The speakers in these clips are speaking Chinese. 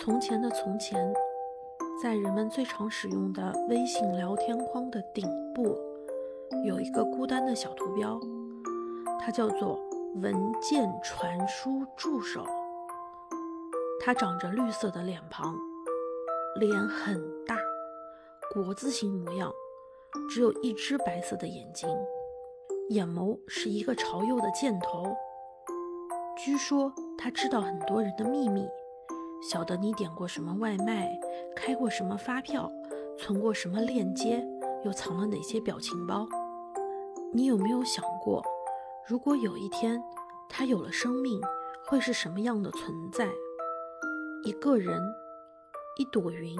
从前的从前，在人们最常使用的微信聊天框的顶部，有一个孤单的小图标，它叫做“文件传输助手”。它长着绿色的脸庞，脸很大，国字形模样，只有一只白色的眼睛，眼眸是一个朝右的箭头。据说他知道很多人的秘密。晓得你点过什么外卖，开过什么发票，存过什么链接，又藏了哪些表情包？你有没有想过，如果有一天他有了生命，会是什么样的存在？一个人，一朵云，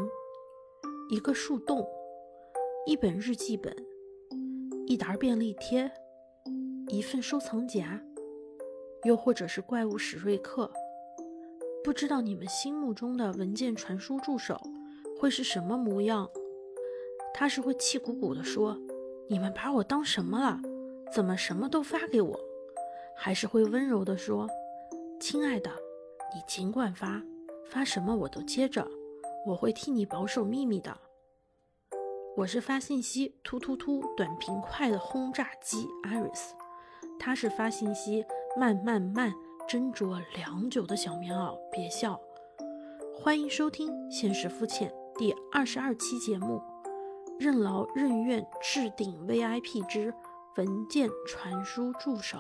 一个树洞，一本日记本，一沓便利贴，一份收藏夹，又或者是怪物史瑞克？不知道你们心目中的文件传输助手会是什么模样？他是会气鼓鼓地说：“你们把我当什么了？怎么什么都发给我？”还是会温柔地说：“亲爱的，你尽管发，发什么我都接着，我会替你保守秘密的。”我是发信息突突突、短平快的轰炸机 Iris，他是发信息慢慢慢。斟酌良久的小棉袄，别笑。欢迎收听《现实肤浅》第二十二期节目，任劳任怨置顶 VIP 之文件传输助手。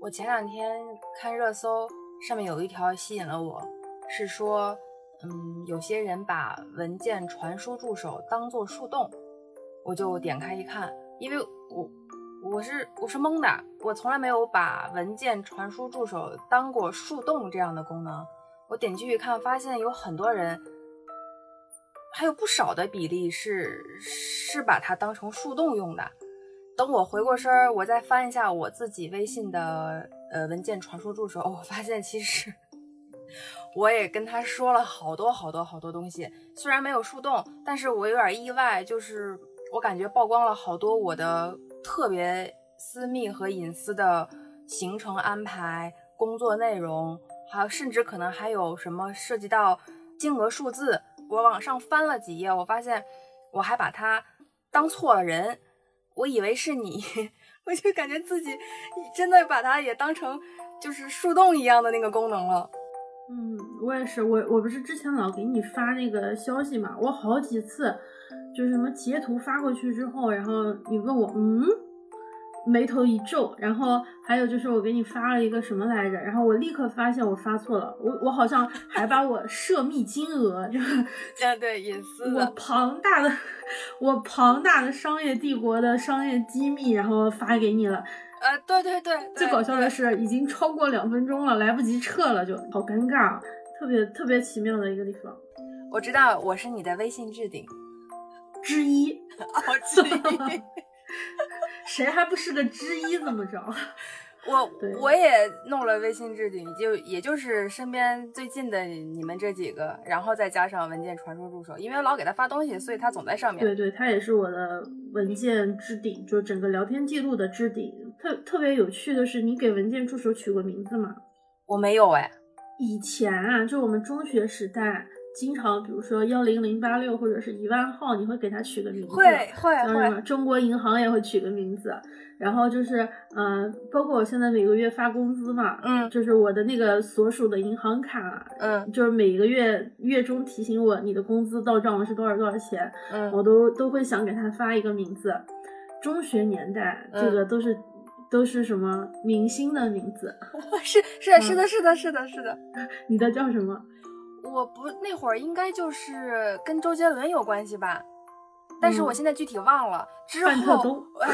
我前两天看热搜，上面有一条吸引了我，是说。嗯，有些人把文件传输助手当做树洞，我就点开一看，因为我我是我是懵的，我从来没有把文件传输助手当过树洞这样的功能。我点进去看，发现有很多人，还有不少的比例是是把它当成树洞用的。等我回过身儿，我再翻一下我自己微信的呃文件传输助手，我发现其实。我也跟他说了好多好多好多东西，虽然没有树洞，但是我有点意外，就是我感觉曝光了好多我的特别私密和隐私的行程安排、工作内容，还有甚至可能还有什么涉及到金额数字。我往上翻了几页，我发现我还把它当错了人，我以为是你，我就感觉自己真的把它也当成就是树洞一样的那个功能了。嗯，我也是，我我不是之前老给你发那个消息嘛，我好几次就是什么截图发过去之后，然后你问我，嗯，眉头一皱，然后还有就是我给你发了一个什么来着，然后我立刻发现我发错了，我我好像还把我涉密金额，就啊对隐私，我庞大的我庞大的商业帝国的商业机密，然后发给你了。呃，对对对，最搞笑的是已经超过两分钟了，来不及撤了，就好尴尬，特别特别奇妙的一个地方。我知道我是你的微信置顶之一，哦，之一，谁还不是个之一？怎么着？我我也弄了微信置顶，就也就是身边最近的你们这几个，然后再加上文件传输助手，因为老给他发东西，所以他总在上面。对对，他也是我的文件置顶，就整个聊天记录的置顶。特特别有趣的是，你给文件助手取过名字吗？我没有哎。以前啊，就我们中学时代。经常，比如说幺零零八六或者是一万号，你会给它取个名字，会会会。中国银行也会取个名字，然后就是，嗯，包括我现在每个月发工资嘛，嗯，就是我的那个所属的银行卡，嗯，就是每个月月中提醒我你的工资到账了是多少多少钱，嗯，我都都会想给他发一个名字。中学年代，这个都是都是什么明星的名字？是是是的是的是的是的，你的叫什么？我不那会儿应该就是跟周杰伦有关系吧，但是我现在具体忘了。之后，哎，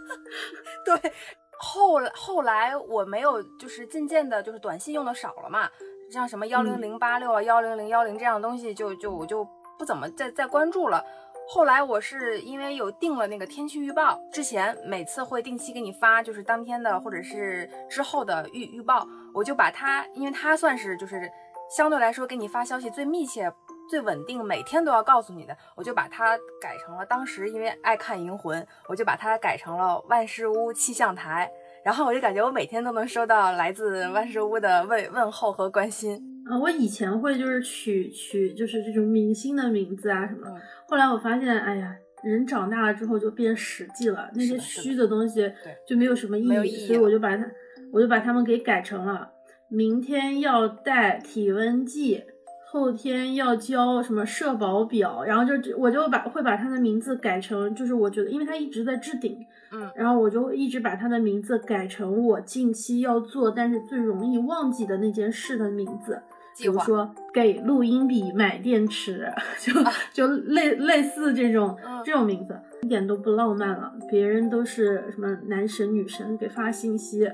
对，后后来我没有，就是渐渐的，就是短信用的少了嘛，像什么幺零零八六啊、幺零零幺零这样的东西，就就我就不怎么再再关注了。后来我是因为有定了那个天气预报，之前每次会定期给你发，就是当天的或者是之后的预预报，我就把它，因为它算是就是。相对来说，给你发消息最密切最稳定，每天都要告诉你的，我就把它改成了当时因为爱看《银魂》，我就把它改成了万事屋气象台。然后我就感觉我每天都能收到来自万事屋的问问候和关心。啊，我以前会就是取取就是这种明星的名字啊什么，后来我发现，哎呀，人长大了之后就变实际了，那些虚的东西就没有什么意义，所以我就把它我就把它们给改成了。明天要带体温计，后天要交什么社保表，然后就我就把会把他的名字改成，就是我觉得，因为他一直在置顶，嗯，然后我就一直把他的名字改成我近期要做，但是最容易忘记的那件事的名字，比如说给录音笔买电池，就就类类似这种这种名字，一点都不浪漫了，别人都是什么男神女神给发信息。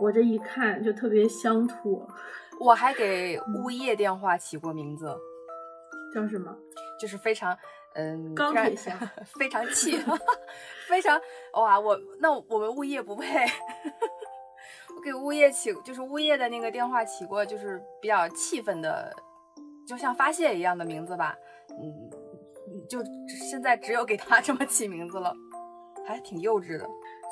我这一看就特别乡土，我还给物业电话起过名字，叫什么？就是非常，嗯，钢铁侠，非常气，非常哇！我那我们物业不配，我给物业起，就是物业的那个电话起过，就是比较气愤的，就像发泄一样的名字吧。嗯，就现在只有给他这么起名字了，还挺幼稚的。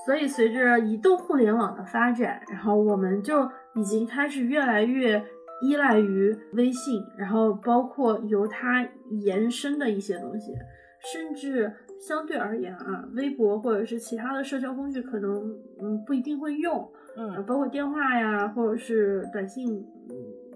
所以，随着移动互联网的发展，然后我们就已经开始越来越依赖于微信，然后包括由它延伸的一些东西，甚至相对而言啊，微博或者是其他的社交工具可能嗯不一定会用，嗯，包括电话呀或者是短信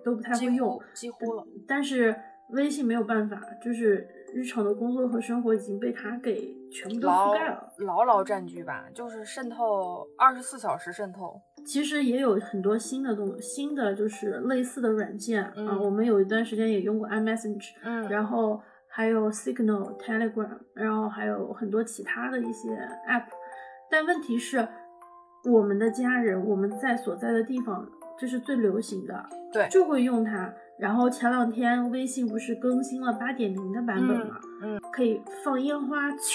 都不太会用，几乎了。但是微信没有办法，就是。日常的工作和生活已经被它给全部都覆盖了，牢牢占据吧，就是渗透二十四小时渗透。其实也有很多新的东新的就是类似的软件啊，我们有一段时间也用过 iMessage，嗯，然后还有 Signal、Telegram，然后还有很多其他的一些 app。但问题是，我们的家人我们在所在的地方，这是最流行的，对，就会用它。然后前两天微信不是更新了八点零的版本吗？嗯，可以放烟花，咻，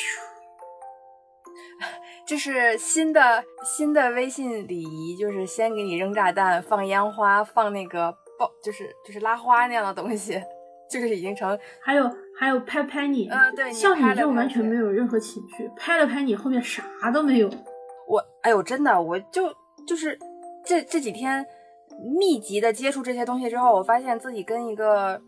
这是新的新的微信礼仪，就是先给你扔炸弹，放烟花，放那个爆，就是就是拉花那样的东西，就是已经成。还有还有拍拍你，嗯，对，像你就完全没有任何情绪，拍了拍你，后面啥都没有。我，哎呦，真的，我就就是这这几天。密集的接触这些东西之后，我发现自己跟一个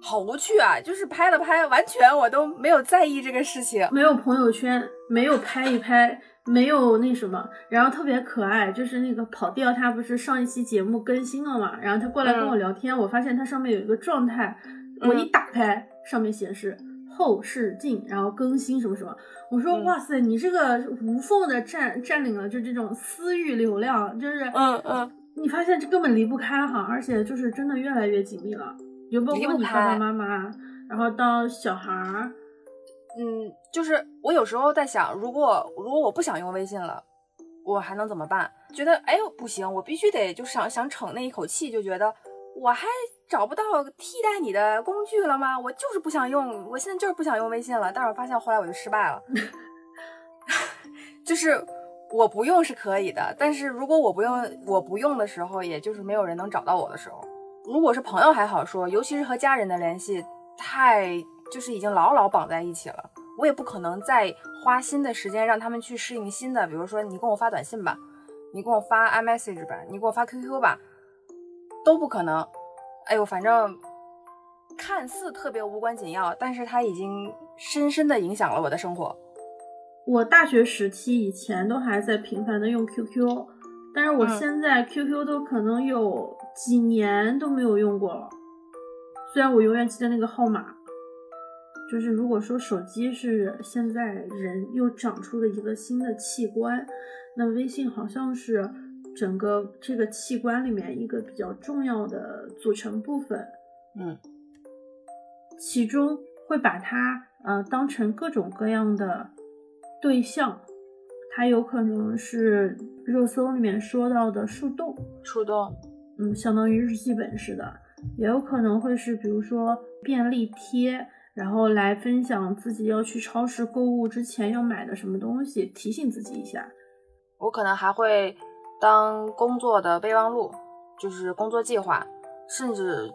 好无趣啊，就是拍了拍，完全我都没有在意这个事情，没有朋友圈，没有拍一拍，没有那什么，然后特别可爱，就是那个跑调，他不是上一期节目更新了嘛，然后他过来跟我聊天，我发现他上面有一个状态，我一打开上面显示后视镜，然后更新什么什么，我说哇塞，你这个无缝的占占领了就这种私域流量，就是嗯嗯。你发现这根本离不开哈，而且就是真的越来越紧密了，就包括你爸爸妈妈，然后到小孩儿，嗯，就是我有时候在想，如果如果我不想用微信了，我还能怎么办？觉得哎呦不行，我必须得就想想逞那一口气，就觉得我还找不到替代你的工具了吗？我就是不想用，我现在就是不想用微信了。但是我发现后来我就失败了，就是。我不用是可以的，但是如果我不用，我不用的时候，也就是没有人能找到我的时候。如果是朋友还好说，尤其是和家人的联系，太就是已经牢牢绑在一起了，我也不可能再花新的时间让他们去适应新的。比如说，你跟我发短信吧，你给我发 iMessage 吧，你给我发 QQ 吧，都不可能。哎呦，反正看似特别无关紧要，但是它已经深深的影响了我的生活。我大学时期以前都还在频繁的用 QQ，但是我现在 QQ 都可能有几年都没有用过了。虽然我永远记得那个号码，就是如果说手机是现在人又长出了一个新的器官，那微信好像是整个这个器官里面一个比较重要的组成部分。嗯，其中会把它呃当成各种各样的。对象，它有可能是热搜里面说到的树洞，树洞，嗯，相当于日记本似的，也有可能会是比如说便利贴，然后来分享自己要去超市购物之前要买的什么东西，提醒自己一下。我可能还会当工作的备忘录，就是工作计划，甚至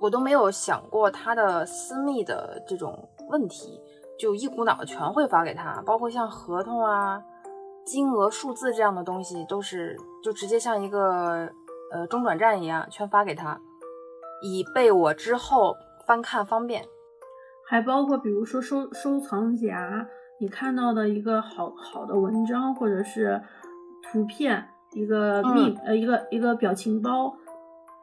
我都没有想过他的私密的这种问题，就一股脑的全会发给他，包括像合同啊、金额、数字这样的东西，都是就直接像一个呃中转站一样全发给他，以备我之后翻看方便。还包括比如说收收藏夹，你看到的一个好好的文章或者是图片，一个密、呃一个一个表情包，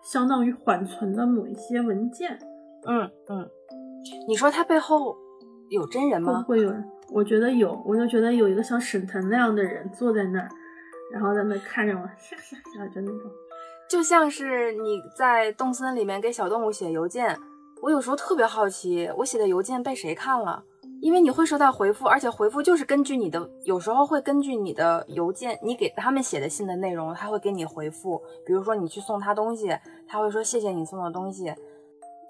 相当于缓存的某一些文件。嗯嗯，你说它背后有真人吗？会有人？我觉得有，我就觉得有一个像沈腾那样的人坐在那儿，然后在那看着我，吓吓吓，就那种。就像是你在动森里面给小动物写邮件。我有时候特别好奇，我写的邮件被谁看了？因为你会收到回复，而且回复就是根据你的，有时候会根据你的邮件，你给他们写的信的内容，他会给你回复。比如说你去送他东西，他会说谢谢你送的东西，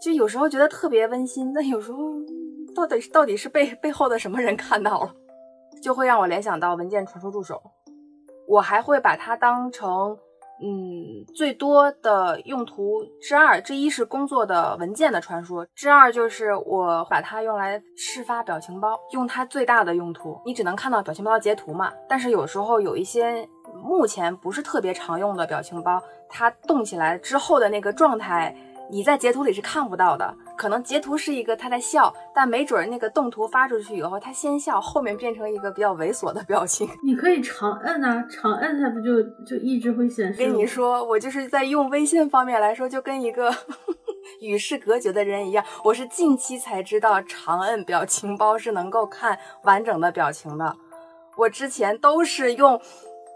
就有时候觉得特别温馨。但有时候到底到底是被背后的什么人看到了，就会让我联想到文件传输助手。我还会把它当成。嗯，最多的用途之二，之一是工作的文件的传输，之二就是我把它用来释发表情包，用它最大的用途。你只能看到表情包截图嘛，但是有时候有一些目前不是特别常用的表情包，它动起来之后的那个状态。你在截图里是看不到的，可能截图是一个他在笑，但没准那个动图发出去以后，他先笑，后面变成一个比较猥琐的表情。你可以长摁啊，长摁它不就就一直会显示？跟你说，我就是在用微信方面来说，就跟一个 与世隔绝的人一样。我是近期才知道长摁表情包是能够看完整的表情的，我之前都是用，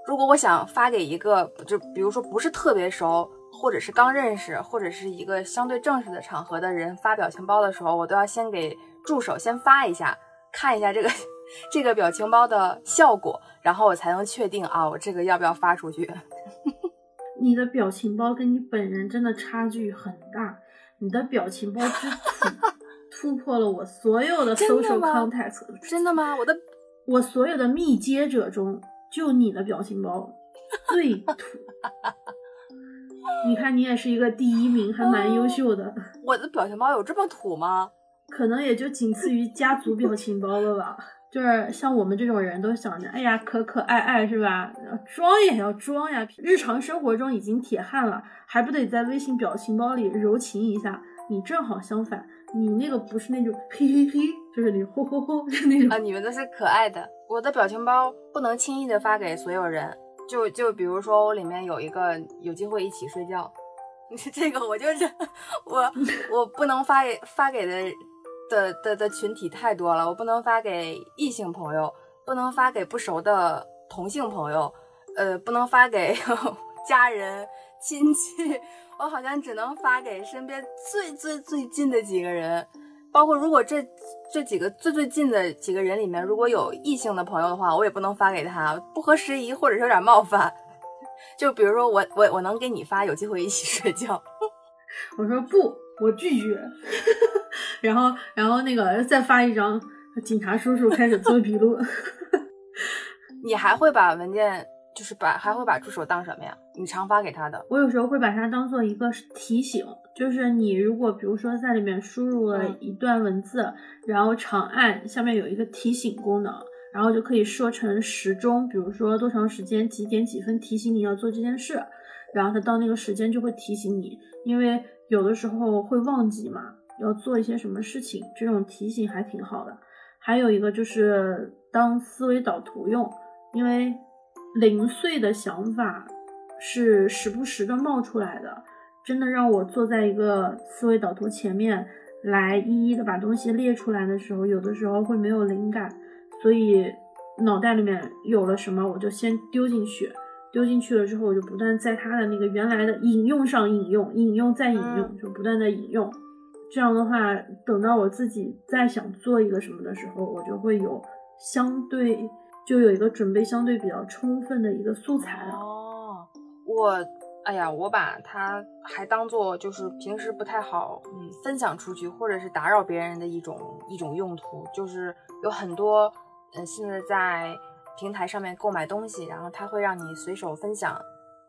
如果我想发给一个，就比如说不是特别熟。或者是刚认识，或者是一个相对正式的场合的人发表情包的时候，我都要先给助手先发一下，看一下这个 这个表情包的效果，然后我才能确定啊，我这个要不要发出去。你的表情包跟你本人真的差距很大，你的表情包之土 突破了我所有的 social context。真的吗？我的我所有的密接者中，就你的表情包最土。你看，你也是一个第一名，还蛮优秀的。我的表情包有这么土吗？可能也就仅次于家族表情包了吧。就是像我们这种人都想着，哎呀，可可爱爱是吧？装也要装呀。日常生活中已经铁汉了，还不得在微信表情包里柔情一下？你正好相反，你那个不是那种嘿嘿嘿，就是你吼吼吼，就那种啊。你们都是可爱的。我的表情包不能轻易的发给所有人。就就比如说，我里面有一个有机会一起睡觉，这个我就是我 我不能发给发给的的的的群体太多了，我不能发给异性朋友，不能发给不熟的同性朋友，呃，不能发给 家人亲戚，我好像只能发给身边最最最近的几个人。包括如果这这几个最最近的几个人里面，如果有异性的朋友的话，我也不能发给他，不合时宜或者是有点冒犯。就比如说我我我能给你发，有机会一起睡觉。我说不，我拒绝。然后然后那个再发一张，警察叔叔开始做笔录。你还会把文件？就是把还会把助手当什么呀？你常发给他的？我有时候会把它当做一个提醒，就是你如果比如说在里面输入了一段文字，然后长按下面有一个提醒功能，然后就可以设成时钟，比如说多长时间几点几分提醒你要做这件事，然后它到那个时间就会提醒你，因为有的时候会忘记嘛，要做一些什么事情，这种提醒还挺好的。还有一个就是当思维导图用，因为。零碎的想法是时不时的冒出来的，真的让我坐在一个思维导图前面来一一的把东西列出来的时候，有的时候会没有灵感，所以脑袋里面有了什么我就先丢进去，丢进去了之后我就不断在它的那个原来的引用上引用，引用再引用，就不断的引用，这样的话等到我自己再想做一个什么的时候，我就会有相对。就有一个准备相对比较充分的一个素材了哦。我，哎呀，我把它还当做就是平时不太好嗯分享出去或者是打扰别人的一种一种用途，就是有很多嗯现在在平台上面购买东西，然后它会让你随手分享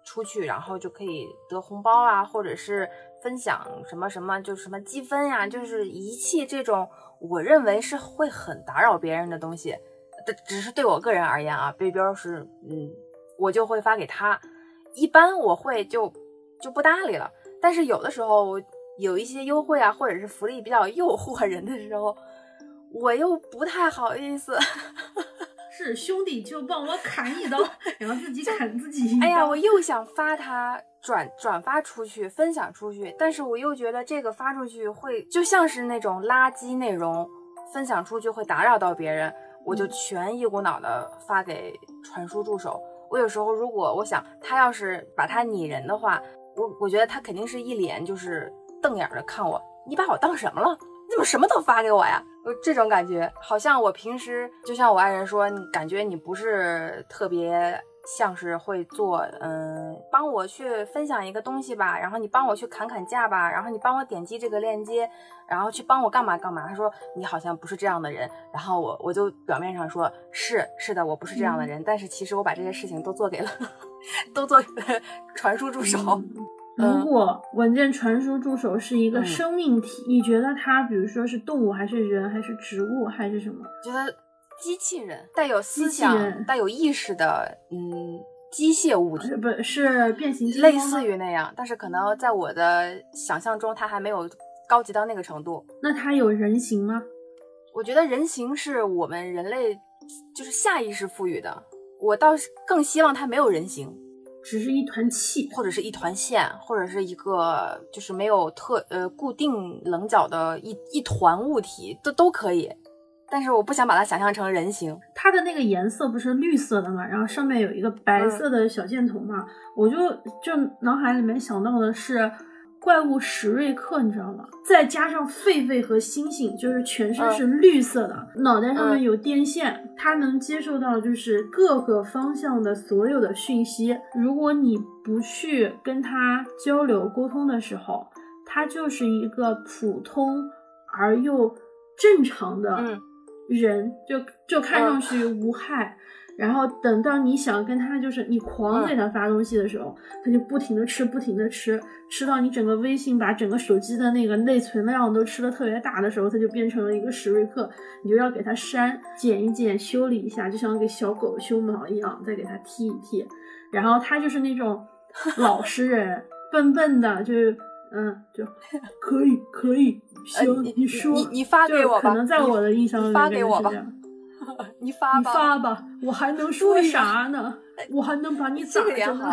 出去，然后就可以得红包啊，或者是分享什么什么，就什么积分呀，就是遗弃这种我认为是会很打扰别人的东西。这只是对我个人而言啊，背标是嗯，我就会发给他。一般我会就就不搭理了，但是有的时候有一些优惠啊，或者是福利比较诱惑人的时候，我又不太好意思。是兄弟就帮我砍一刀，然后自己砍自己。哎呀，我又想发他转转发出去，分享出去，但是我又觉得这个发出去会就像是那种垃圾内容，分享出去会打扰到别人，我就全一股脑的发给传输助手。我有时候如果我想他要是把他拟人的话，我我觉得他肯定是一脸就是瞪眼的看我，你把我当什么了？你怎么什么都发给我呀？我，这种感觉好像我平时就像我爱人说，感觉你不是特别像是会做，嗯，帮我去分享一个东西吧，然后你帮我去砍砍价吧，然后你帮我点击这个链接，然后去帮我干嘛干嘛。他说你好像不是这样的人，然后我我就表面上说是是的，我不是这样的人，但是其实我把这些事情都做给了，都做给了传输助手。如果文件传输助手是一个生命体，你觉得它，比如说是动物，还是人，还是植物，还是什么？觉得机器人带有思想、带有意识的，嗯，机械物体，不是变形金刚，类似于那样，但是可能在我的想象中，它还没有高级到那个程度。那它有人形吗？我觉得人形是我们人类就是下意识赋予的，我倒是更希望它没有人形。只是一团气，或者是一团线，或者是一个就是没有特呃固定棱角的一一团物体，都都可以。但是我不想把它想象成人形。它的那个颜色不是绿色的嘛，然后上面有一个白色的小箭头嘛，我就就脑海里面想到的是。怪物史瑞克，你知道吗？再加上狒狒和猩猩，就是全身是绿色的，脑袋上面有电线，它能接受到就是各个方向的所有的讯息。如果你不去跟它交流沟通的时候，它就是一个普通而又正常的人，就就看上去无害。然后等到你想跟他，就是你狂给他发东西的时候，他就不停的吃，不停的吃，吃到你整个微信把整个手机的那个内存量都吃的特别大的时候，他就变成了一个史瑞克，你就要给他删、剪一剪、修理一下，就像给小狗修毛一样，再给他剃一剃。然后他就是那种老实人，笨笨的，就是嗯，就 可以可以行，你说你你发给我吧，可能在我的印象里发给我吧。你发吧，你发吧，我还能说啥呢？我还能把你 咋着呢？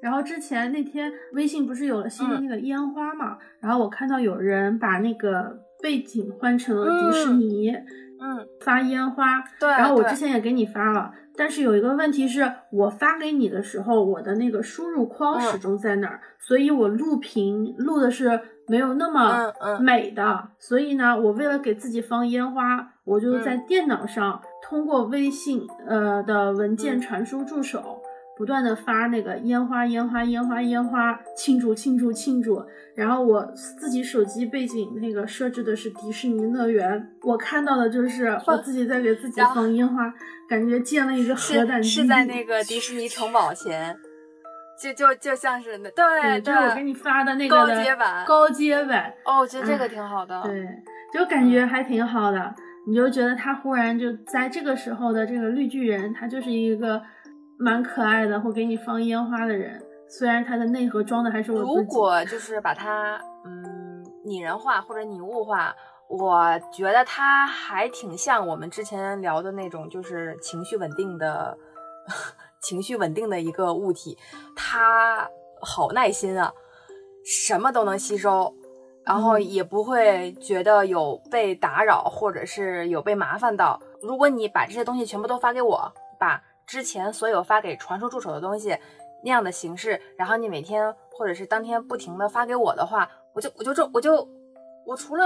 然后之前那天微信不是有了新的那个烟花嘛？然后我看到有人把那个背景换成了迪士尼，嗯，发烟花。对。然后我之前也给你发了，但是有一个问题是我发给你的时候，我的那个输入框始终在那儿，所以我录屏录的是。没有那么美的，所以呢，我为了给自己放烟花，我就在电脑上通过微信呃的文件传输助手，不断的发那个烟花烟花烟花烟花，庆祝庆祝庆祝。然后我自己手机背景那个设置的是迪士尼乐园，我看到的就是我自己在给自己放烟花，感觉建了一个核弹是在那个迪士尼城堡前。就就就像是那对，就是我给你发的那个高阶版，高阶版哦，我觉得这个挺好的，对，就感觉还挺好的。你就觉得他忽然就在这个时候的这个绿巨人，他就是一个蛮可爱的，会给你放烟花的人。虽然他的内核装的还是我自己。如果就是把它嗯拟人化或者拟物化，我觉得他还挺像我们之前聊的那种，就是情绪稳定的。情绪稳定的一个物体，它好耐心啊，什么都能吸收，然后也不会觉得有被打扰或者是有被麻烦到。如果你把这些东西全部都发给我，把之前所有发给传说助手的东西那样的形式，然后你每天或者是当天不停的发给我的话，我就我就这我就我除了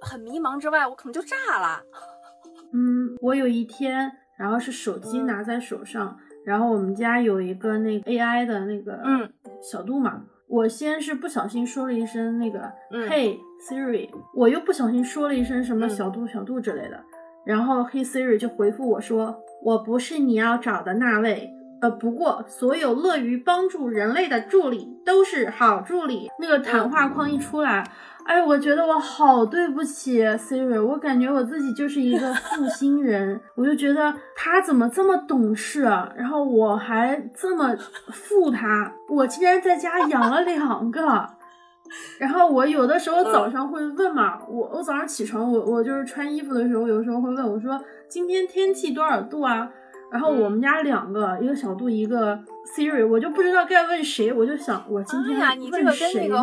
很迷茫之外，我可能就炸了。嗯，我有一天，然后是手机拿在手上。然后我们家有一个那个 AI 的那个嗯小度嘛，我先是不小心说了一声那个 Hey Siri，我又不小心说了一声什么小度小度之类的，然后 Hey Siri 就回复我说我不是你要找的那位，呃，不过所有乐于帮助人类的助理都是好助理。那个谈话框一出来，哎，我觉得我好对不起 Siri，我感觉我自己就是一个 负心人，我就觉得他怎么这么懂事啊，然后我还这么 负他，我竟然在家养了两个。然后我有的时候早上会问嘛，我我早上起床，我我就是穿衣服的时候，有时候会问我说今天天气多少度啊？然后我们家两个，一个小度，一个 Siri，我就不知道该问谁，我就想我今天问谁呢？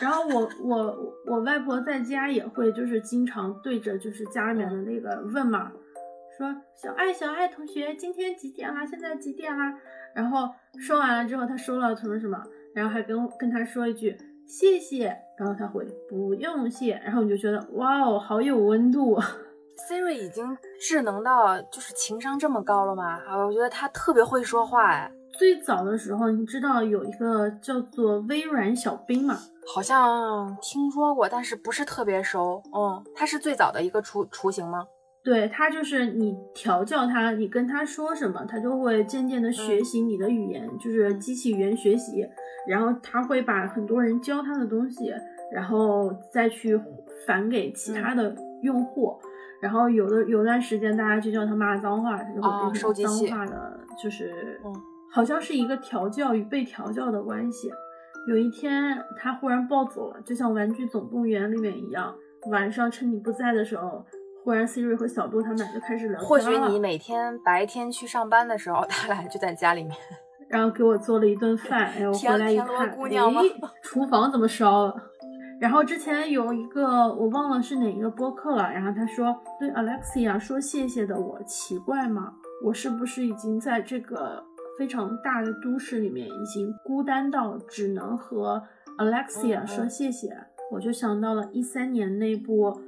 然后我我我外婆在家也会就是经常对着就是家里面的那个问嘛，说小爱小爱同学今天几点啦？现在几点啦？然后说完了之后，他说了什么什么，然后还跟跟他说一句。谢谢，然后他回不用谢，然后你就觉得哇哦，好有温度。Siri 已经智能到就是情商这么高了吗？啊，我觉得他特别会说话哎。最早的时候，你知道有一个叫做微软小冰吗？好像听说过，但是不是特别熟。嗯，它是最早的一个雏雏形吗？对，他就是你调教他，你跟他说什么，他就会渐渐的学习你的语言，就是机器语言学习。然后他会把很多人教他的东西，然后再去返给其他的用户。然后有的有段时间，大家就叫他骂脏话，他就会变成脏话的，就是好像是一个调教与被调教的关系。有一天他忽然暴走了，就像《玩具总动员》里面一样，晚上趁你不在的时候，忽然 Siri 和小度他们俩就开始聊天或许你每天白天去上班的时候，他俩就在家里面。然后给我做了一顿饭，哎，我回来一看，哎，厨房怎么烧了？然后之前有一个我忘了是哪一个播客了，然后他说对 Alexia 说谢谢的我奇怪吗？我是不是已经在这个非常大的都市里面已经孤单到只能和 Alexia 说谢谢？我就想到了一三年那部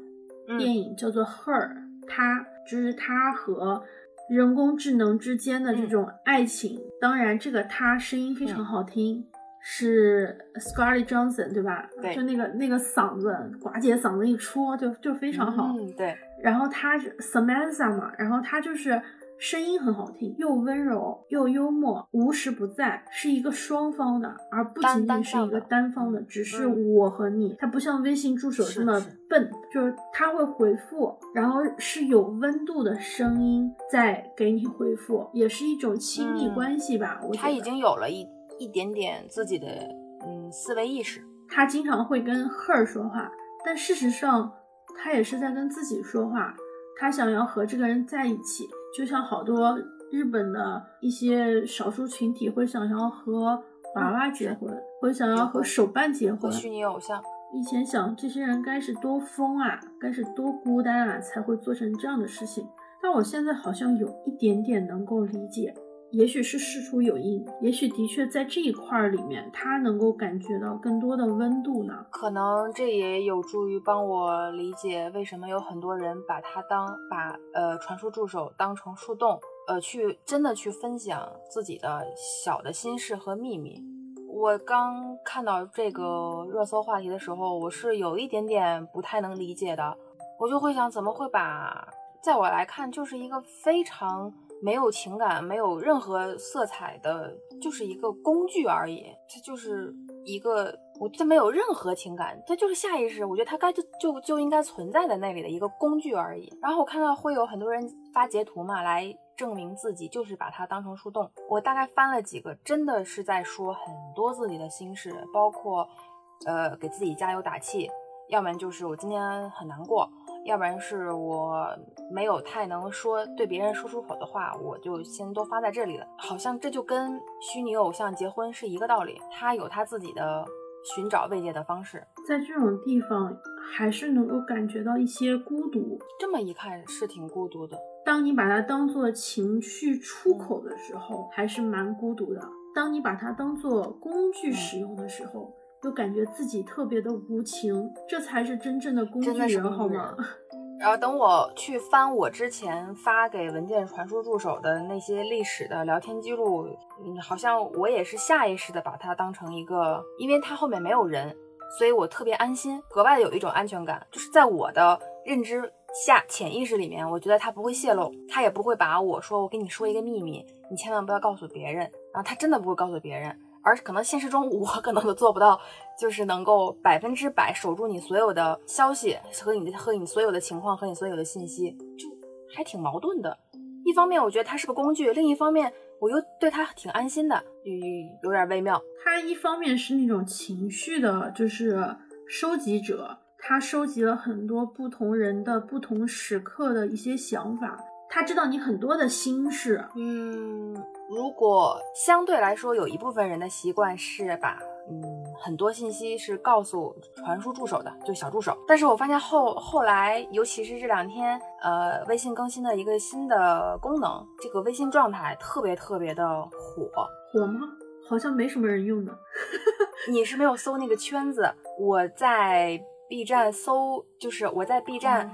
电影叫做 Her，她就是她和。人工智能之间的这种爱情，当然，这个她声音非常好听，是 Scarlett Johansson 对吧？对，就那个那个嗓子，寡姐嗓子一出就就非常好。嗯，对。然后她是 Samantha 嘛，然后她就是。声音很好听，又温柔又幽默，无时不在，是一个双方的，而不仅仅是一个单方的。只是我和你，它不像微信助手这么笨，就是他会回复，然后是有温度的声音在给你回复，也是一种亲密关系吧。我他已经有了一一点点自己的嗯思维意识。他经常会跟 Her 说话，但事实上他也是在跟自己说话。他想要和这个人在一起。就像好多日本的一些少数群体会想要和娃娃结婚，会想要和手办结婚，虚拟偶像。以前想这些人该是多疯啊，该是多孤单啊，才会做成这样的事情。但我现在好像有一点点能够理解。也许是事出有因，也许的确在这一块儿里面，他能够感觉到更多的温度呢。可能这也有助于帮我理解为什么有很多人把它当把呃传输助手当成树洞，呃去真的去分享自己的小的心事和秘密。我刚看到这个热搜话题的时候，我是有一点点不太能理解的，我就会想怎么会把，在我来看就是一个非常。没有情感，没有任何色彩的，就是一个工具而已。它就是一个，我它没有任何情感，它就是下意识。我觉得它该就就就应该存在在那里的一个工具而已。然后我看到会有很多人发截图嘛，来证明自己就是把它当成树洞。我大概翻了几个，真的是在说很多自己的心事，包括呃给自己加油打气，要不然就是我今天很难过。要不然是我没有太能说对别人说出口的话，我就先都发在这里了。好像这就跟虚拟偶像结婚是一个道理，他有他自己的寻找慰藉的方式，在这种地方还是能够感觉到一些孤独。这么一看是挺孤独的。当你把它当做情绪出口的时候，还是蛮孤独的。当你把它当做工具使用的时候。又感觉自己特别的无情，这才是真正的工具人，好吗？然后等我去翻我之前发给文件传输助手的那些历史的聊天记录，嗯，好像我也是下意识的把它当成一个，因为它后面没有人，所以我特别安心，格外的有一种安全感。就是在我的认知下潜意识里面，我觉得他不会泄露，他也不会把我说我跟你说一个秘密，你千万不要告诉别人。然后他真的不会告诉别人，而可能现实中我可能都做不到，就是能够百分之百守住你所有的消息和你的和你所有的情况和你所有的信息，就还挺矛盾的。一方面我觉得它是个工具，另一方面我又对它挺安心的，有有点微妙。它一方面是那种情绪的，就是收集者。他收集了很多不同人的不同时刻的一些想法，他知道你很多的心事。嗯，如果相对来说有一部分人的习惯是把嗯很多信息是告诉传输助手的，就小助手。但是我发现后后来，尤其是这两天，呃，微信更新的一个新的功能，这个微信状态特别特别的火火吗？好像没什么人用呢。你是没有搜那个圈子，我在。B 站搜，就是我在 B 站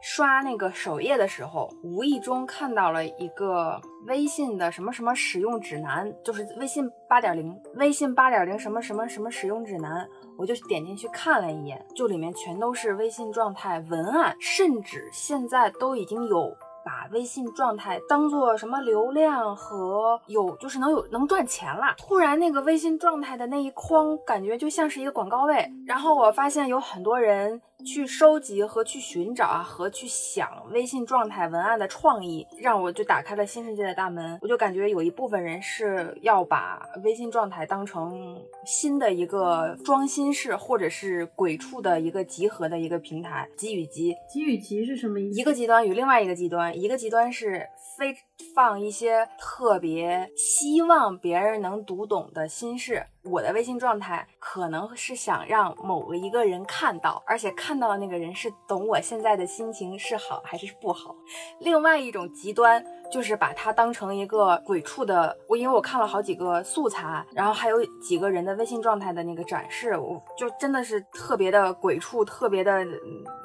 刷那个首页的时候，无意中看到了一个微信的什么什么使用指南，就是微信八点零，微信八点零什么什么什么使用指南，我就点进去看了一眼，就里面全都是微信状态文案，甚至现在都已经有。把微信状态当做什么流量和有就是能有能赚钱了。突然那个微信状态的那一框感觉就像是一个广告位，然后我发现有很多人。去收集和去寻找啊，和去想微信状态文案的创意，让我就打开了新世界的大门。我就感觉有一部分人是要把微信状态当成新的一个装心事，或者是鬼畜的一个集合的一个平台。集与集，集与集是什么意思？一个极端与另外一个极端，一个极端是非放一些特别希望别人能读懂的心事。我的微信状态可能是想让某个一个人看到，而且看到的那个人是懂我现在的心情是好还是不好。另外一种极端就是把它当成一个鬼畜的，我因为我看了好几个素材，然后还有几个人的微信状态的那个展示，我就真的是特别的鬼畜，特别的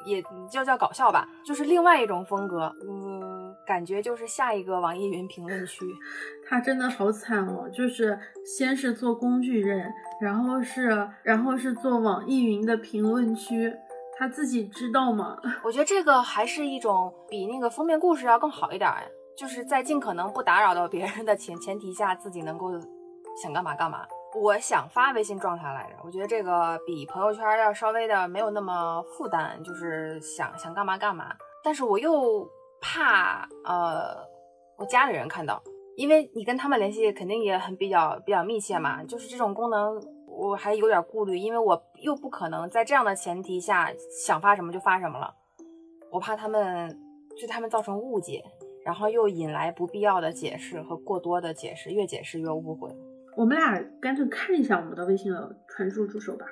也就叫搞笑吧，就是另外一种风格。嗯。感觉就是下一个网易云评论区，他真的好惨哦！就是先是做工具人，然后是然后是做网易云的评论区，他自己知道吗？我觉得这个还是一种比那个封面故事要更好一点哎，就是在尽可能不打扰到别人的前前提下，自己能够想干嘛干嘛。我想发微信状态来着，我觉得这个比朋友圈要稍微的没有那么负担，就是想想干嘛干嘛，但是我又。怕呃，我家里人看到，因为你跟他们联系肯定也很比较比较密切嘛。就是这种功能，我还有点顾虑，因为我又不可能在这样的前提下想发什么就发什么了。我怕他们对他们造成误解，然后又引来不必要的解释和过多的解释，越解释越误会。我们俩干脆看一下我们的微信的传输助手吧。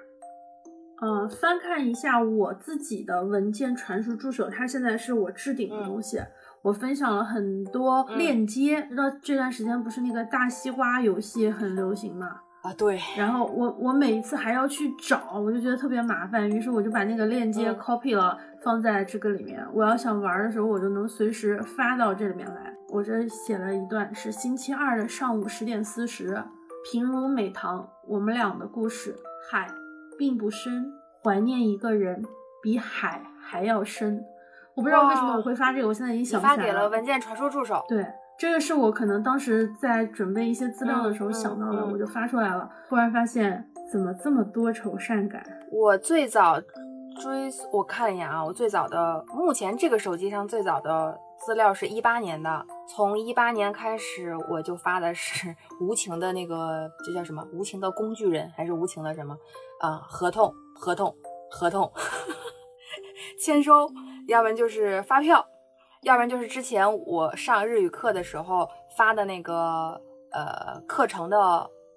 呃，翻看一下我自己的文件传输助手，它现在是我置顶的东西。我分享了很多链接，知道这段时间不是那个大西瓜游戏很流行嘛？啊，对。然后我我每一次还要去找，我就觉得特别麻烦，于是我就把那个链接 copy 了，放在这个里面。我要想玩的时候，我就能随时发到这里面来。我这写了一段，是星期二的上午十点四十，平如美棠，我们俩的故事，嗨。并不深，怀念一个人比海还要深。我不知道为什么我会发这个，我现在已经想起来了。发给了文件传输助手。对，这个是我可能当时在准备一些资料的时候想到的，我就发出来了。突然发现怎么这么多愁善感。我最早追，我看了一眼啊，我最早的目前这个手机上最早的资料是一八年的。从一八年开始，我就发的是 无情的那个，这叫什么？无情的工具人，还是无情的什么？啊，合同，合同，合同，签收，要不然就是发票，要不然就是之前我上日语课的时候发的那个呃课程的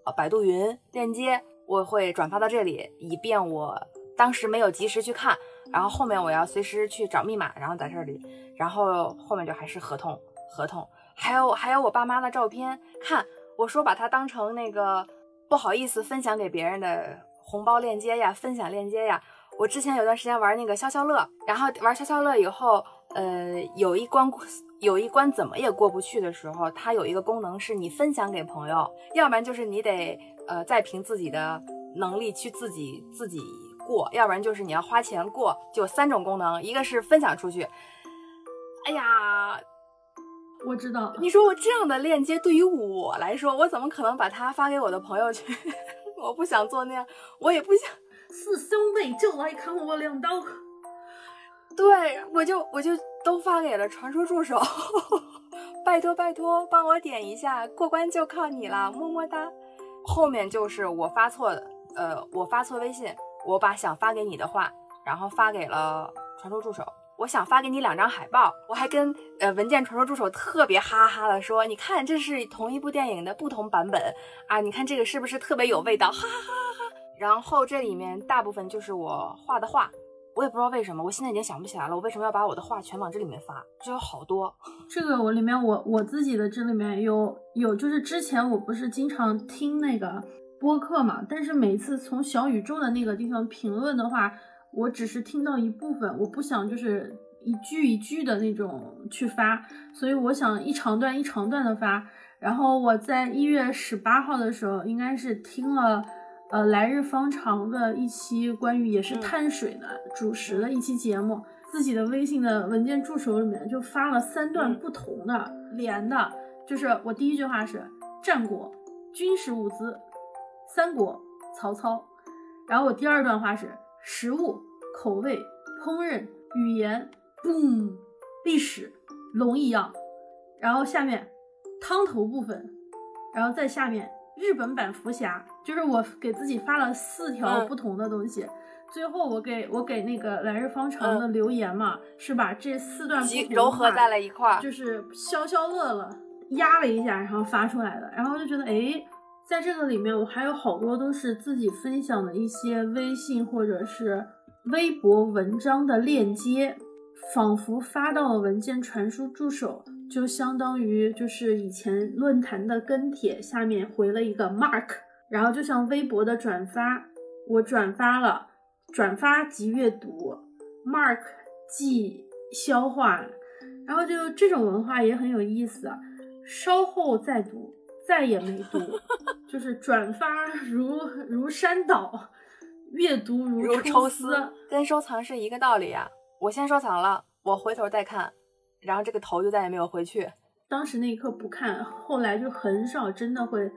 呃百度云链接，我会转发到这里，以便我当时没有及时去看，然后后面我要随时去找密码，然后在这里，然后后面就还是合同。合同，还有还有我爸妈的照片，看我说把它当成那个不好意思分享给别人的红包链接呀，分享链接呀。我之前有段时间玩那个消消乐，然后玩消消乐以后，呃，有一关有一关怎么也过不去的时候，它有一个功能是你分享给朋友，要不然就是你得呃再凭自己的能力去自己自己过，要不然就是你要花钱过，就三种功能，一个是分享出去。哎呀，我知道。你说我这样的链接对于我来说，我怎么可能把它发给我的朋友圈？我不想做那样，我也不想。四兄弟就来砍我两刀。对，我就我就都发给了传说助手，拜托拜托，帮我点一下，过关就靠你了，么么哒。后面就是我发错，呃，我发错微信，我把想发给你的话，然后发给了传说助手。我想发给你两张海报，我还跟呃文件传说助手特别哈哈的说，你看这是同一部电影的不同版本啊，你看这个是不是特别有味道？哈哈哈哈。然后这里面大部分就是我画的画。我也不知道为什么，我现在已经想不起来了。我为什么要把我的画全往这里面发？这有好多。这个我里面我我自己的这里面有有，就是之前我不是经常听那个播客嘛，但是每次从小宇宙的那个地方评论的话，我只是听到一部分，我不想就是一句一句的那种去发，所以我想一长段一长段的发。然后我在一月十八号的时候，应该是听了。呃，来日方长的一期关于也是碳水的主食的一期节目，自己的微信的文件助手里面就发了三段不同的连的，就是我第一句话是战国军事物资，三国曹操，然后我第二段话是食物口味烹饪语言，boom 历史龙一样，然后下面汤头部分，然后再下面。日本版福侠，就是我给自己发了四条不同的东西，最后我给我给那个来日方长的留言嘛，是把这四段糅合在了一块儿，就是消消乐了压了一下，然后发出来的，然后就觉得哎，在这个里面我还有好多都是自己分享的一些微信或者是微博文章的链接，仿佛发到了文件传输助手。就相当于就是以前论坛的跟帖下面回了一个 mark，然后就像微博的转发，我转发了，转发即阅读，mark 即消化，然后就这种文化也很有意思，稍后再读，再也没读，就是转发如如山倒，阅读如抽丝，跟收藏是一个道理呀。我先收藏了，我回头再看。然后这个头就再也没有回去。当时那一刻不看，后来就很少真的会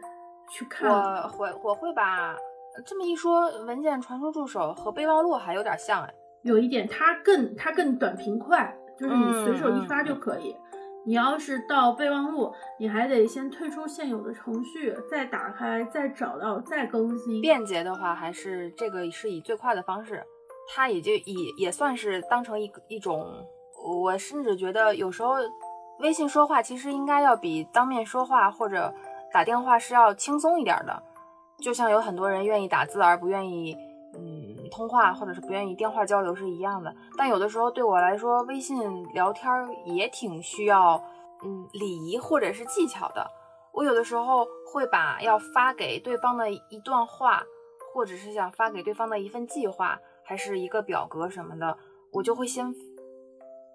去看。我会我会把这么一说，文件传输助手和备忘录还有点像哎，有一点，它更它更短平快，就是你随手一发就可以。你要是到备忘录，你还得先退出现有的程序，再打开，再找到，再更新。便捷的话，还是这个是以最快的方式，它也就也也算是当成一一种。我甚至觉得有时候微信说话其实应该要比当面说话或者打电话是要轻松一点的，就像有很多人愿意打字而不愿意通话或者是不愿意电话交流是一样的。但有的时候对我来说，微信聊天也挺需要嗯礼仪或者是技巧的。我有的时候会把要发给对方的一段话，或者是想发给对方的一份计划，还是一个表格什么的，我就会先。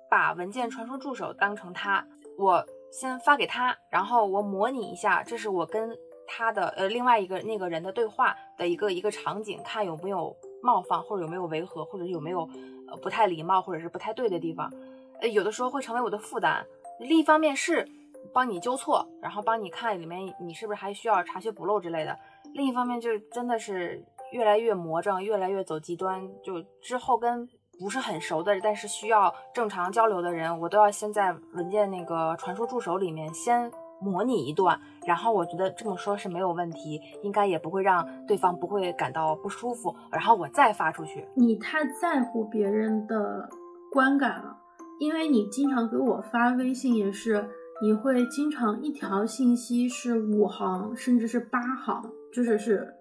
把文件传输助手当成他，我先发给他，然后我模拟一下，这是我跟他的呃另外一个那个人的对话的一个一个场景，看有没有冒犯或者有没有违和，或者有没有呃不太礼貌或者是不太对的地方，呃有的时候会成为我的负担。另一方面是帮你纠错，然后帮你看里面你是不是还需要查缺补漏之类的。另一方面就是真的是越来越魔怔，越来越走极端，就之后跟。不是很熟的，但是需要正常交流的人，我都要先在文件那个传输助手里面先模拟一段，然后我觉得这么说是没有问题，应该也不会让对方不会感到不舒服，然后我再发出去。你太在乎别人的观感了，因为你经常给我发微信也是，你会经常一条信息是五行，甚至是八行，就是是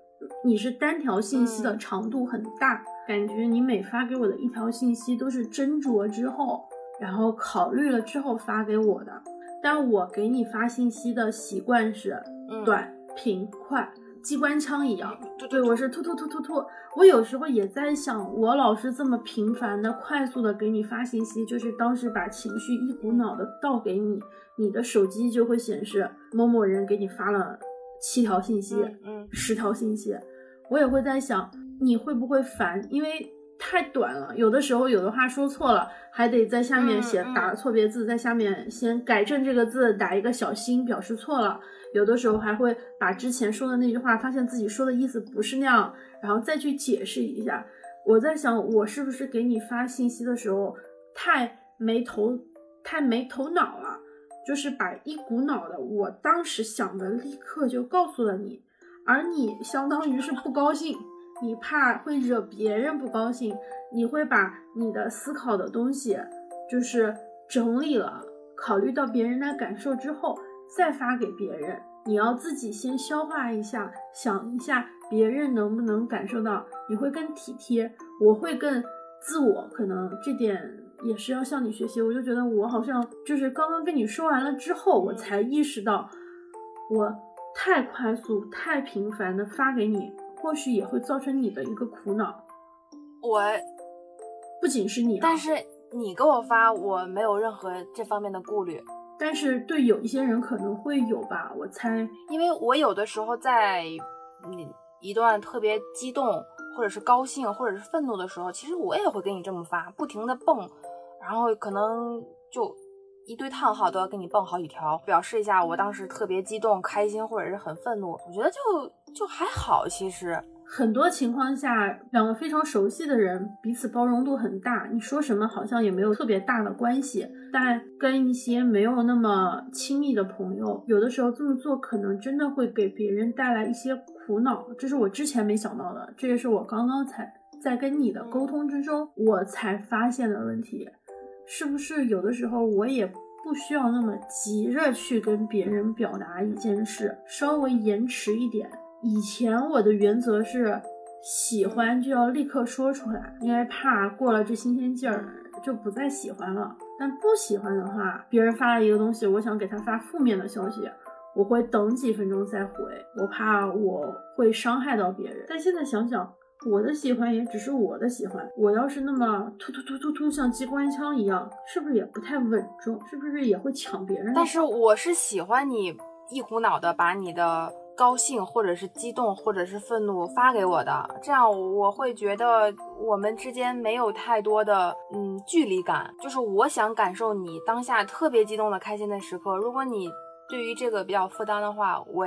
你是单条信息的长度很大。感觉你每发给我的一条信息都是斟酌之后，然后考虑了之后发给我的。但我给你发信息的习惯是短平快，机关枪一样。对，我是突突突突突。我有时候也在想，我老是这么频繁的、快速的给你发信息，就是当时把情绪一股脑的倒给你，你的手机就会显示某某人给你发了七条信息，嗯，十条信息。我也会在想。你会不会烦？因为太短了，有的时候有的话说错了，还得在下面写打错别字，在下面先改正这个字，打一个小心表示错了。有的时候还会把之前说的那句话，发现自己说的意思不是那样，然后再去解释一下。我在想，我是不是给你发信息的时候太没头太没头脑了？就是把一股脑的我当时想的立刻就告诉了你，而你相当于是不高兴，你怕会惹别人不高兴，你会把你的思考的东西就是整理了，考虑到别人的感受之后再发给别人。你要自己先消化一下，想一下别人能不能感受到，你会更体贴，我会更自我，可能这点也是要向你学习。我就觉得我好像就是刚刚跟你说完了之后，我才意识到我太快速、太频繁的发给你，或许也会造成你的一个苦恼。我，不仅是你、啊，但是你给我发，我没有任何这方面的顾虑。但是对有一些人可能会有吧，我猜，因为我有的时候在嗯一段特别激动，或者是高兴，或者是愤怒的时候，其实我也会给你这么发，不停的蹦，然后可能就一堆叹号都要给你蹦好几条，表示一下我当时特别激动、开心，或者是很愤怒。我觉得就就还好，其实。很多情况下，两个非常熟悉的人彼此包容度很大，你说什么好像也没有特别大的关系。但跟一些没有那么亲密的朋友，有的时候这么做可能真的会给别人带来一些苦恼，这是我之前没想到的，这也是我刚刚才在跟你的沟通之中我才发现的问题。是不是有的时候我也不需要那么急着去跟别人表达一件事，稍微延迟一点。以前我的原则是喜欢就要立刻说出来，因为怕过了这新鲜劲儿就不再喜欢了。但不喜欢的话，别人发了一个东西，我想给他发负面的消息，我会等几分钟再回，我怕我会伤害到别人。但现在想想，我的喜欢也只是我的喜欢，我要是那么突突突突突像机关枪一样，是不是也不太稳重？是不是也会抢别人的？但是我是喜欢你一股脑的把你的。高兴，或者是激动，或者是愤怒发给我的，这样我会觉得我们之间没有太多的嗯距离感。就是我想感受你当下特别激动的开心的时刻，如果你对于这个比较负担的话，我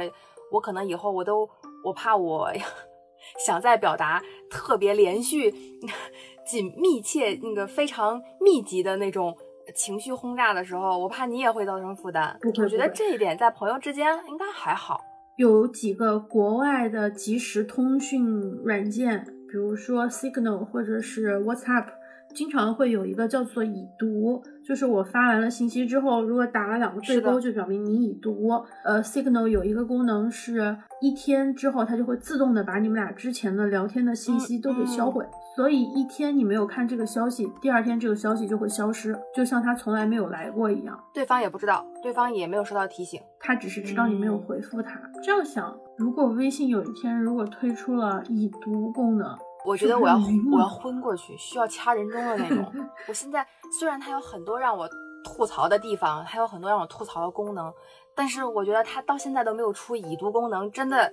我可能以后我都我怕我 想再表达特别连续、紧密切、那个非常密集的那种。情绪轰炸的时候，我怕你也会造成负担。我觉得这一点在朋友之间应该还好。有几个国外的即时通讯软件，比如说 Signal 或者是 WhatsApp，经常会有一个叫做已读，就是我发完了信息之后，如果打了两个对勾，就表明你已读。呃，Signal 有一个功能是一天之后，它就会自动的把你们俩之前的聊天的信息都给销毁，嗯嗯、所以一天你没有看这个消息，第二天这个消息就会消失，就像它从来没有来过一样。对方也不知道，对方也没有收到提醒。他只是知道你没有回复他。嗯、这样想，如果微信有一天如果推出了已读功能，我觉得我要我要昏 过去，需要掐人中的那种。我现在虽然它有很多让我吐槽的地方，还有很多让我吐槽的功能，但是我觉得它到现在都没有出已读功能，真的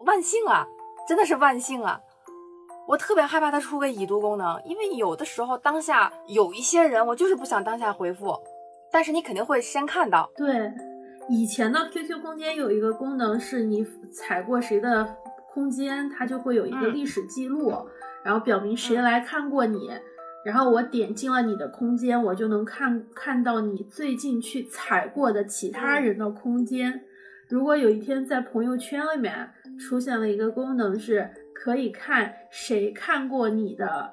万幸啊，真的是万幸啊！我特别害怕它出个已读功能，因为有的时候当下有一些人，我就是不想当下回复，但是你肯定会先看到。对。以前的 QQ 空间有一个功能，是你踩过谁的空间，它就会有一个历史记录，嗯、然后表明谁来看过你。嗯、然后我点进了你的空间，我就能看看到你最近去踩过的其他人的空间。嗯、如果有一天在朋友圈里面出现了一个功能，是可以看谁看过你的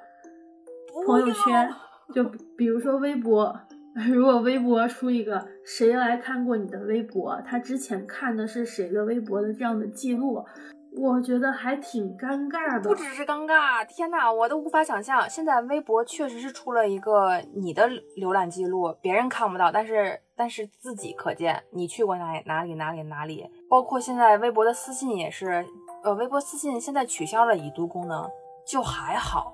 朋友圈，就比如说微博。如果微博出一个谁来看过你的微博，他之前看的是谁的微博的这样的记录，我觉得还挺尴尬的。不只是尴尬，天哪，我都无法想象。现在微博确实是出了一个你的浏览记录，别人看不到，但是但是自己可见，你去过哪里哪里哪里哪里。包括现在微博的私信也是，呃，微博私信现在取消了已读功能，就还好，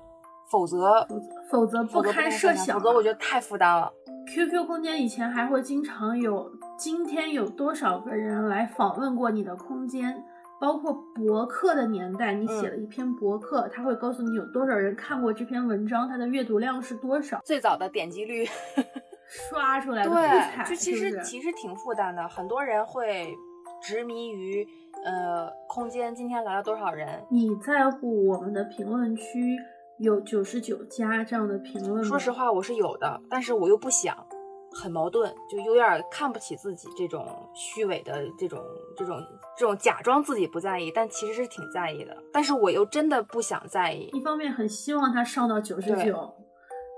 否则否则不堪设想，否则我觉得太负担了。QQ 空间以前还会经常有今天有多少个人来访问过你的空间，包括博客的年代，你写了一篇博客，它会告诉你有多少人看过这篇文章，它的阅读量是多少，最早的点击率刷出来的对，就其实其实挺负担的，很多人会执迷于呃空间今天来了多少人。你在乎我们的评论区有九十九加这样的评论吗？说实话，我是有的，但是我又不想。很矛盾，就有点看不起自己这种虚伪的这种这种这种假装自己不在意，但其实是挺在意的。但是我又真的不想在意。一方面很希望它上到九十九，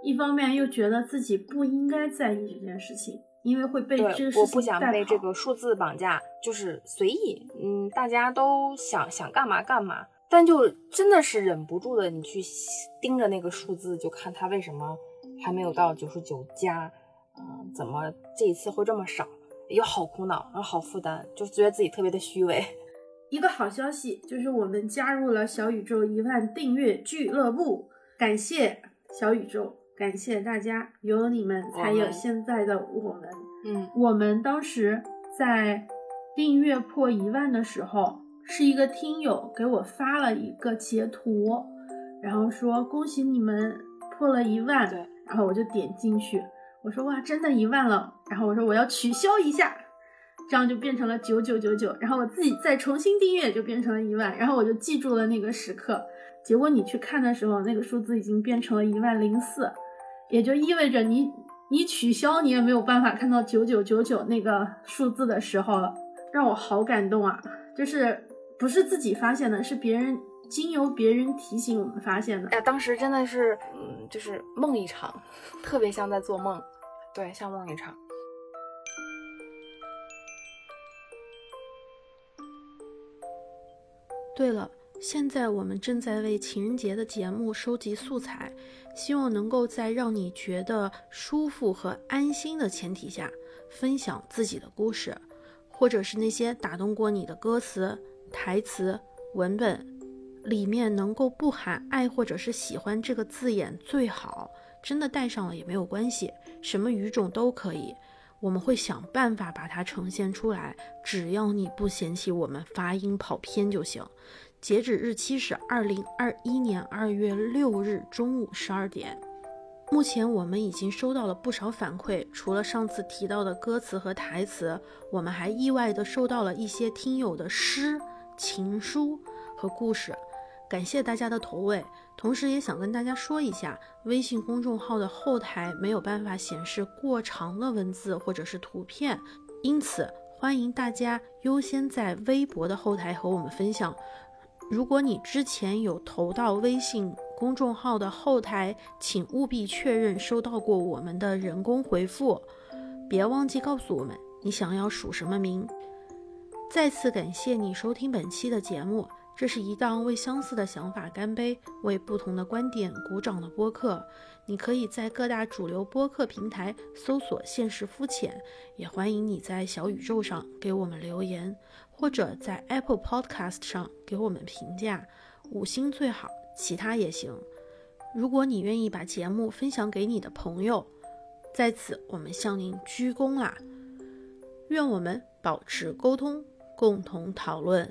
一方面又觉得自己不应该在意这件事情，因为会被这个事情我不想被这个数字绑架，就是随意。嗯，大家都想想干嘛干嘛，但就真的是忍不住的，你去盯着那个数字，就看它为什么还没有到九十九加。嗯，怎么这一次会这么少？又好苦恼，又好负担，就觉得自己特别的虚伪。一个好消息就是我们加入了小宇宙一万订阅俱乐部，感谢小宇宙，感谢大家，有你们才有现在的我们。嗯，我们当时在订阅破一万的时候，是一个听友给我发了一个截图，然后说恭喜你们破了一万，对，然后我就点进去。我说哇，真的一万了，然后我说我要取消一下，这样就变成了九九九九，然后我自己再重新订阅就变成了一万，然后我就记住了那个时刻。结果你去看的时候，那个数字已经变成了一万零四，也就意味着你你取消你也没有办法看到九九九九那个数字的时候了，让我好感动啊！就是不是自己发现的，是别人。经由别人提醒我们发现的，哎，当时真的是，嗯，就是梦一场，特别像在做梦，对，像梦一场。对了，现在我们正在为情人节的节目收集素材，希望能够在让你觉得舒服和安心的前提下，分享自己的故事，或者是那些打动过你的歌词、台词、文本。里面能够不含“爱”或者是“喜欢”这个字眼最好，真的带上了也没有关系，什么语种都可以，我们会想办法把它呈现出来，只要你不嫌弃我们发音跑偏就行。截止日期是二零二一年二月六日中午十二点。目前我们已经收到了不少反馈，除了上次提到的歌词和台词，我们还意外的收到了一些听友的诗、情书和故事。感谢大家的投喂，同时也想跟大家说一下，微信公众号的后台没有办法显示过长的文字或者是图片，因此欢迎大家优先在微博的后台和我们分享。如果你之前有投到微信公众号的后台，请务必确认收到过我们的人工回复，别忘记告诉我们你想要署什么名。再次感谢你收听本期的节目。这是一档为相似的想法干杯、为不同的观点鼓掌的播客。你可以在各大主流播客平台搜索“现实肤浅”，也欢迎你在小宇宙上给我们留言，或者在 Apple Podcast 上给我们评价，五星最好，其他也行。如果你愿意把节目分享给你的朋友，在此我们向您鞠躬啦！愿我们保持沟通，共同讨论。